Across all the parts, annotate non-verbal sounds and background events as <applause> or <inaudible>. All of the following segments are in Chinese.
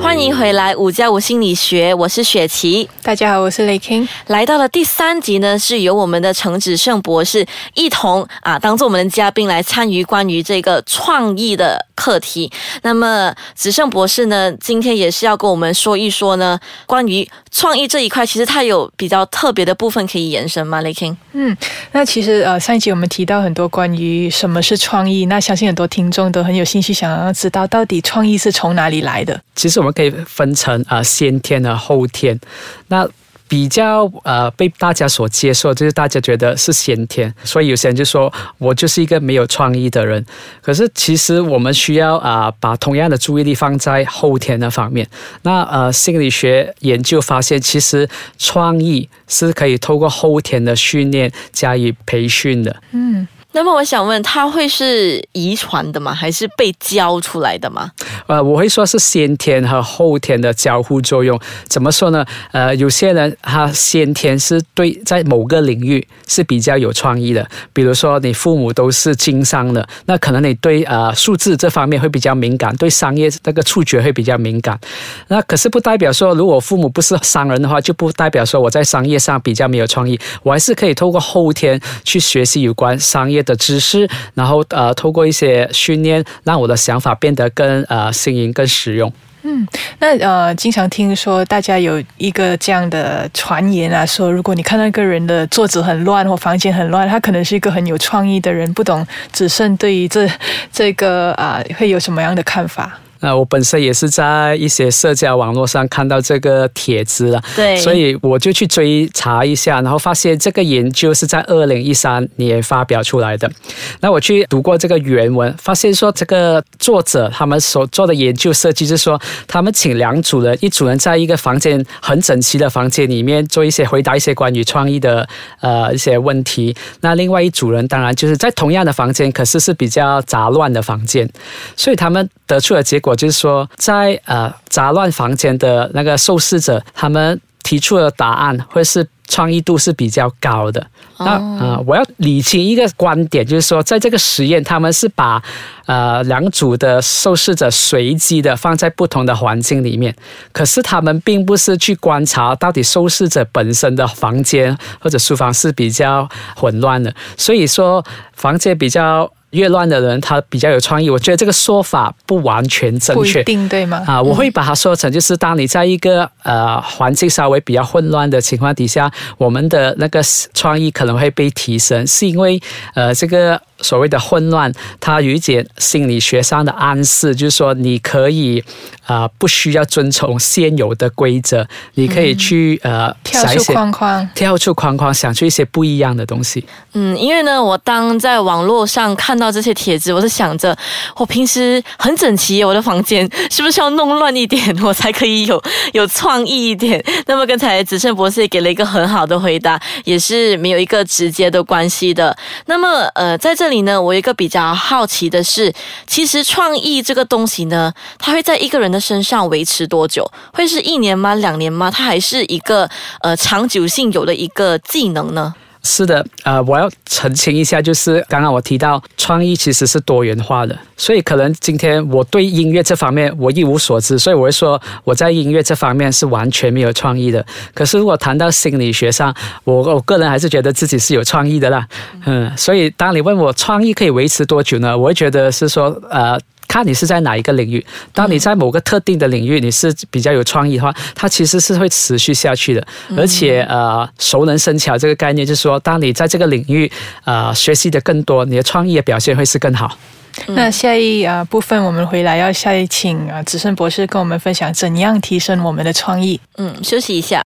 欢迎回来，五加五心理学，我是雪琪。大家好，我是雷 king。来到了第三集呢，是由我们的程子胜博士一同啊，当做我们的嘉宾来参与关于这个创意的课题。那么子胜博士呢，今天也是要跟我们说一说呢，关于创意这一块，其实它有比较特别的部分可以延伸吗？雷 king？嗯，那其实呃，上一集我们提到很多关于什么是创意，那相信很多听众都很有兴趣，想要知道到底创意是从哪里来的。其实我我们可以分成啊、先天和后天。那比较呃被大家所接受，就是大家觉得是先天，所以有些人就说我就是一个没有创意的人。可是其实我们需要啊、把同样的注意力放在后天的方面。那呃心理学研究发现，其实创意是可以透过后天的训练加以培训的。嗯那么我想问，它会是遗传的吗？还是被教出来的吗？呃，我会说是先天和后天的交互作用。怎么说呢？呃，有些人他先天是对在某个领域是比较有创意的，比如说你父母都是经商的，那可能你对呃数字这方面会比较敏感，对商业那个触觉会比较敏感。那可是不代表说，如果父母不是商人的话，就不代表说我在商业上比较没有创意。我还是可以透过后天去学习有关商业的知识，然后呃，透过一些训练，让我的想法变得更呃新颖、更实用。嗯那呃，经常听说大家有一个这样的传言啊，说如果你看到一个人的桌子很乱或房间很乱，他可能是一个很有创意的人。不懂只剩对于这这个啊、会有什么样的看法？那我本身也是在一些社交网络上看到这个帖子了，对所以我就去追查一下，然后发现这个研究是在二零一三年发表出来的。那我去读过这个原文，发现说这个作者他们所做的研究设计是说，他们请两组人，一组人在一个房间很整齐的房间里面做一些回答一些关于创意的呃一些问题，那另外一组人当然就是在同样的房间，可是是比较杂乱的房间，所以他们得出的结果就是说，在呃杂乱房间的那个受试者，他们提出的答案会是创意度是比较高的。那呃，我要理清一个观点，就是说，在这个实验，他们是把呃两组的受试者随机的放在不同的环境里面，可是他们并不是去观察到底受试者本身的房间或者书房是比较混乱的，所以说房间比较。越乱的人，他比较有创意。我觉得这个说法不完全正不一确。定对吗？啊，我会把它说成就是，当你在一个呃环境稍微比较混乱的情况底下，我们的那个创意可能会被提升，是因为呃这个所谓的混乱，它有一点心理学上的暗示，就是说你可以啊、呃不需要遵从现有的规则，你可以去、呃跳出框框。跳出框框，想出一些不一样的东西。嗯，因为呢，我当在网络上看到这些帖子，我是想着，我平时很整齐，我的房间是不是要弄乱一点，<laughs> 我才可以有 <laughs> 有创意一点？那么刚才子胜博士也给了一个很好的回答，也是没有一个直接的关系的。那么呃，在这这里呢，我有一个比较好奇的是，其实创意这个东西呢，它会在一个人的身上维持多久？会是一年吗？两年吗？它还是一个呃长久性有的一个技能呢？是的，呃，我要澄清一下，就是刚刚我提到创意其实是多元化的，所以可能今天我对音乐这方面我一无所知，所以我会说我在音乐这方面是完全没有创意的。可是如果谈到心理学上，我我个人还是觉得自己是有创意的啦，嗯，所以当你问我创意可以维持多久呢？我会觉得是说，呃。看你是在哪一个领域。当你在某个特定的领域你是比较有创意的话，它其实是会持续下去的。而且呃，熟能生巧这个概念就是说，当你在这个领域呃学习的更多，你的创意的表现会是更好。那下一啊、部分我们回来要下一请啊子胜博士跟我们分享怎样提升我们的创意。嗯，休息一下。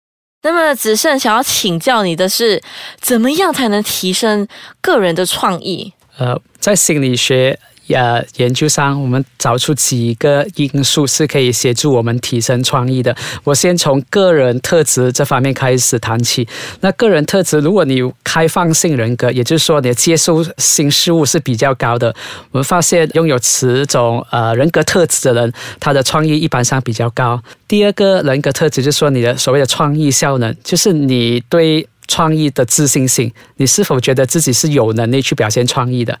那么子胜想要请教你的是，怎么样才能提升个人的创意？呃，在心理学呃研究上，我们找出几个因素是可以协助我们提升创意的。我先从个人特质这方面开始谈起。那个人特质，如果你开放性人格，也就是说你接受新事物是比较高的，我们发现拥有此种呃人格特质的人，他的创意一般上比较高。第二个人格特质就是说你的所谓的创意效能，就是你对。创意的自信心，你是否觉得自己是有能力去表现创意的？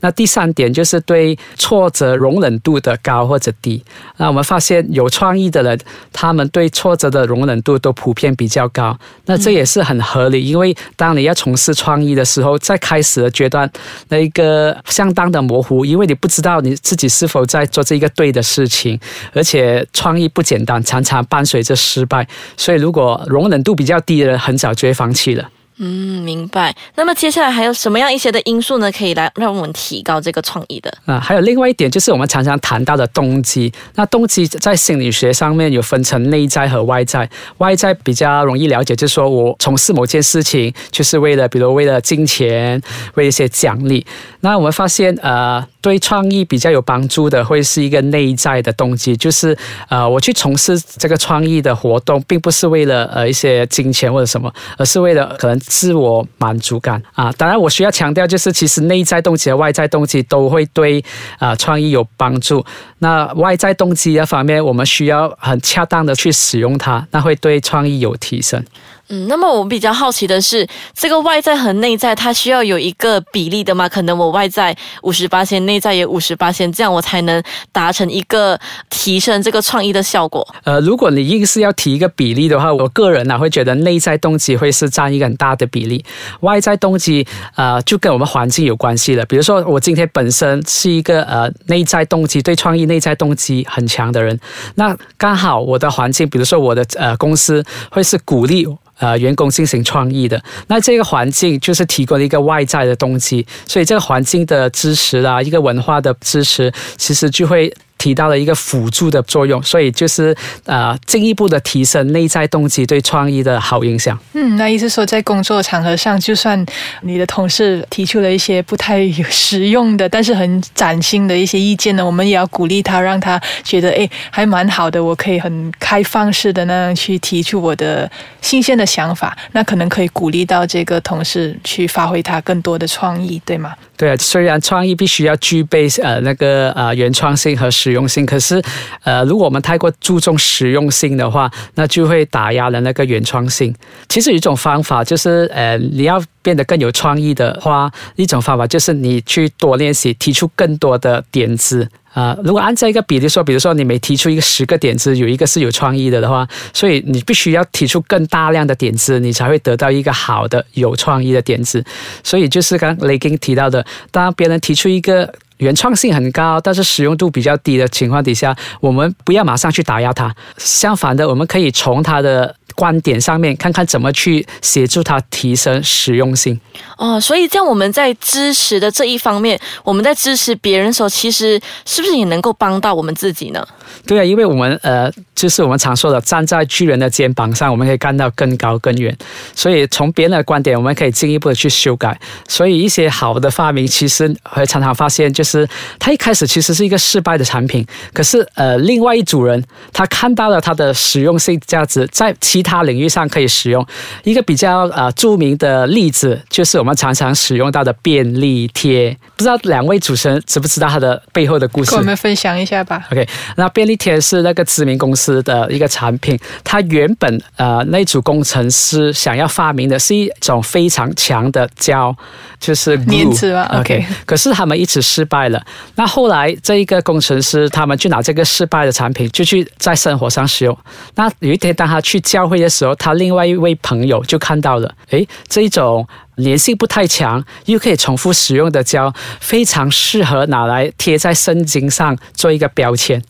那第三点就是对挫折容忍度的高或者低。那我们发现有创意的人，他们对挫折的容忍度都普遍比较高。那这也是很合理，因为当你要从事创意的时候，在开始的阶段，那一个相当的模糊，因为你不知道你自己是否在做这一个对的事情，而且创意不简单，常常伴随着失败。所以，如果容忍度比较低的人，很早就会放弃。了。嗯，明白。那么接下来还有什么样一些的因素呢？可以来让我们提高这个创意的啊？还有另外一点就是我们常常谈到的动机。那动机在心理学上面有分成内在和外在。外在比较容易了解，就是说我从事某件事情就是为了，比如为了金钱，为一些奖励。那我们发现呃。对创意比较有帮助的，会是一个内在的动机，就是呃，我去从事这个创意的活动，并不是为了呃一些金钱或者什么，而是为了可能自我满足感啊。当然，我需要强调，就是其实内在动机和外在动机都会对啊创意有帮助。那外在动机的方面，我们需要很恰当的去使用它，那会对创意有提升。嗯，那么我比较好奇的是，这个外在和内在，它需要有一个比例的吗？可能我外在五十八线，内在也五十八线，这样我才能达成一个提升这个创意的效果。呃，如果你硬是要提一个比例的话，我个人呢会觉得内在动机会是占一个很大的比例，外在动机呃就跟我们环境有关系了。比如说我今天本身是一个呃内在动机对创意内在动机很强的人，那刚好我的环境，比如说我的呃公司会是鼓励。呃，员工进行创意的，那这个环境就是提供了一个外在的动机，所以这个环境的支持啊，一个文化的支持，其实就会。提到了一个辅助的作用，所以就是呃进一步的提升内在动机对创意的好影响。嗯，那意思说在工作场合上，就算你的同事提出了一些不太实用的，但是很崭新的一些意见呢，我们也要鼓励他，让他觉得哎还蛮好的，我可以很开放式的那样去提出我的新鲜的想法，那可能可以鼓励到这个同事去发挥他更多的创意，对吗？对啊，虽然创意必须要具备呃那个呃原创性和实实用性，可是呃如果我们太过注重实用性的话，那就会打压了那个原创性。其实有一种方法就是呃你要变得更有创意的话，一种方法就是你去多练习，提出更多的点子。啊，如果按照一个比例说，比如说你每提出一个十个点子，有一个是有创意的的话，所以你必须要提出更大量的点子，你才会得到一个好的有创意的点子。所以就是刚雷根提到的，当别人提出一个原创性很高，但是使用度比较低的情况底下，我们不要马上去打压它，相反的，我们可以从它的。观点上面看看怎么去协助它提升实用性哦，所以这样我们在支持的这一方面，我们在支持别人的时候，其实是不是也能够帮到我们自己呢？对啊，因为我们呃，就是我们常说的站在巨人的肩膀上，我们可以看到更高更远。所以从别人的观点，我们可以进一步的去修改。所以一些好的发明，其实会常常发现，就是它一开始其实是一个失败的产品，可是呃，另外一组人他看到了它的实用性价值，在其他领域上可以使用。一个比较呃著名的例子，就是我们常常使用到的便利贴。不知道两位主持人知不知道它的背后的故事？跟我们分享一下吧。OK，那便利贴是那个知名公司的一个产品，它原本呃那组工程师想要发明的是一种非常强的胶，就是粘纸吧。OK，可是他们一直失败了。那后来这一个工程师，他们就拿这个失败的产品，就去在生活上使用。那有一天，当他去教会的时候，他另外一位朋友就看到了，诶，这一种粘性不太强，又可以重复使用的胶，非常适合拿来贴在圣经上做一个标签。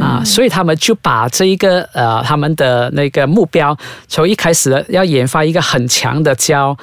啊，所以他们就把这一个呃，他们的那个目标，从一开始要研发一个很强的胶，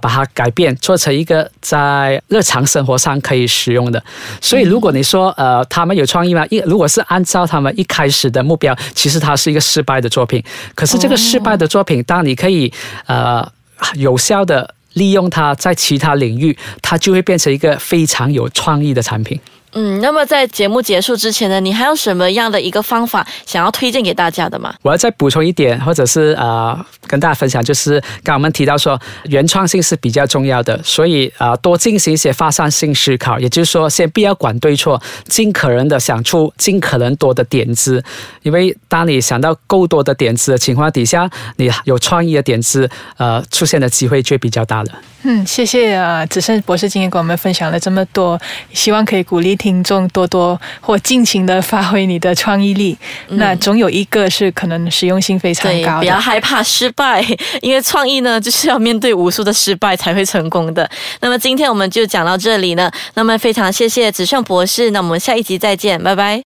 把它改变做成一个在日常生活上可以使用的。所以如果你说呃，他们有创意吗？一如果是按照他们一开始的目标，其实它是一个失败的作品。可是这个失败的作品，当你可以呃有效的利用它在其他领域，它就会变成一个非常有创意的产品。嗯，那么在节目结束之前呢，你还有什么样的一个方法想要推荐给大家的吗？我要再补充一点，或者是呃跟大家分享，就是刚刚我们提到说原创性是比较重要的，所以啊、呃多进行一些发散性思考，也就是说先不要管对错，尽可能的想出尽可能多的点子，因为当你想到够多的点子的情况底下，你有创意的点子，呃出现的机会就比较大了。嗯，谢谢啊，子胜博士今天跟我们分享了这么多，希望可以鼓励听众多多或尽情的发挥你的创意力。那总有一个是可能实用性非常对，高不要。害怕失败，因为创意呢就是要面对无数的失败才会成功的。那么今天我们就讲到这里呢，那么非常谢谢子胜博士，那我们下一集再见，拜拜。